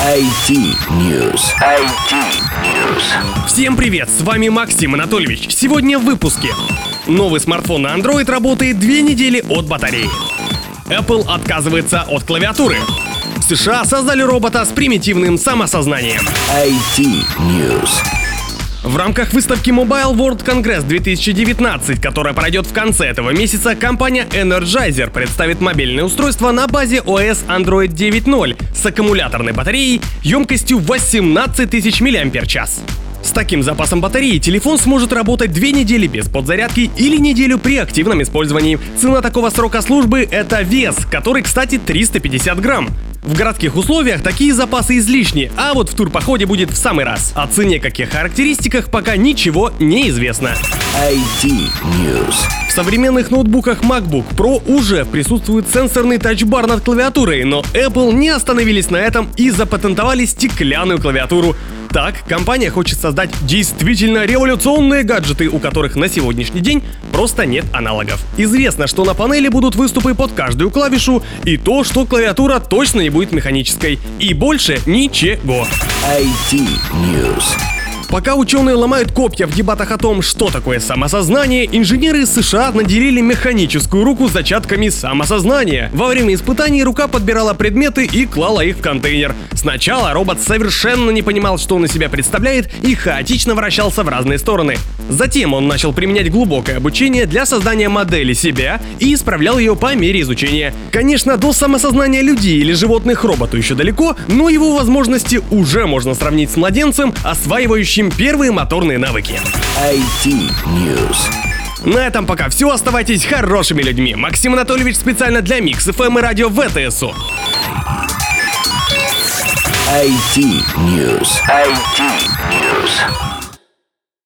IT News. IT News. Всем привет, с вами Максим Анатольевич. Сегодня в выпуске. Новый смартфон на Android работает две недели от батареи. Apple отказывается от клавиатуры. В США создали робота с примитивным самосознанием. IT News. В рамках выставки Mobile World Congress 2019, которая пройдет в конце этого месяца, компания Energizer представит мобильное устройство на базе OS Android 9.0 с аккумуляторной батареей емкостью 18 тысяч мАч. С таким запасом батареи телефон сможет работать две недели без подзарядки или неделю при активном использовании. Цена такого срока службы — это вес, который, кстати, 350 грамм. В городских условиях такие запасы излишни, а вот в турпоходе будет в самый раз. О цене каких характеристиках пока ничего не известно. IT News. В современных ноутбуках MacBook Pro уже присутствует сенсорный тачбар над клавиатурой, но Apple не остановились на этом и запатентовали стеклянную клавиатуру. Так, компания хочет создать действительно революционные гаджеты, у которых на сегодняшний день просто нет аналогов. Известно, что на панели будут выступы под каждую клавишу, и то, что клавиатура точно не будет механической. И больше ничего. IT News. Пока ученые ломают копья в дебатах о том, что такое самосознание, инженеры США наделили механическую руку зачатками самосознания. Во время испытаний рука подбирала предметы и клала их в контейнер. Сначала робот совершенно не понимал, что он из себя представляет, и хаотично вращался в разные стороны. Затем он начал применять глубокое обучение для создания модели себя и исправлял ее по мере изучения. Конечно, до самосознания людей или животных роботу еще далеко, но его возможности уже можно сравнить с младенцем, осваивающим первые моторные навыки. IT News. На этом пока все. Оставайтесь хорошими людьми. Максим Анатольевич специально для Mix FM и радио ВТСУ. IT News. IT News.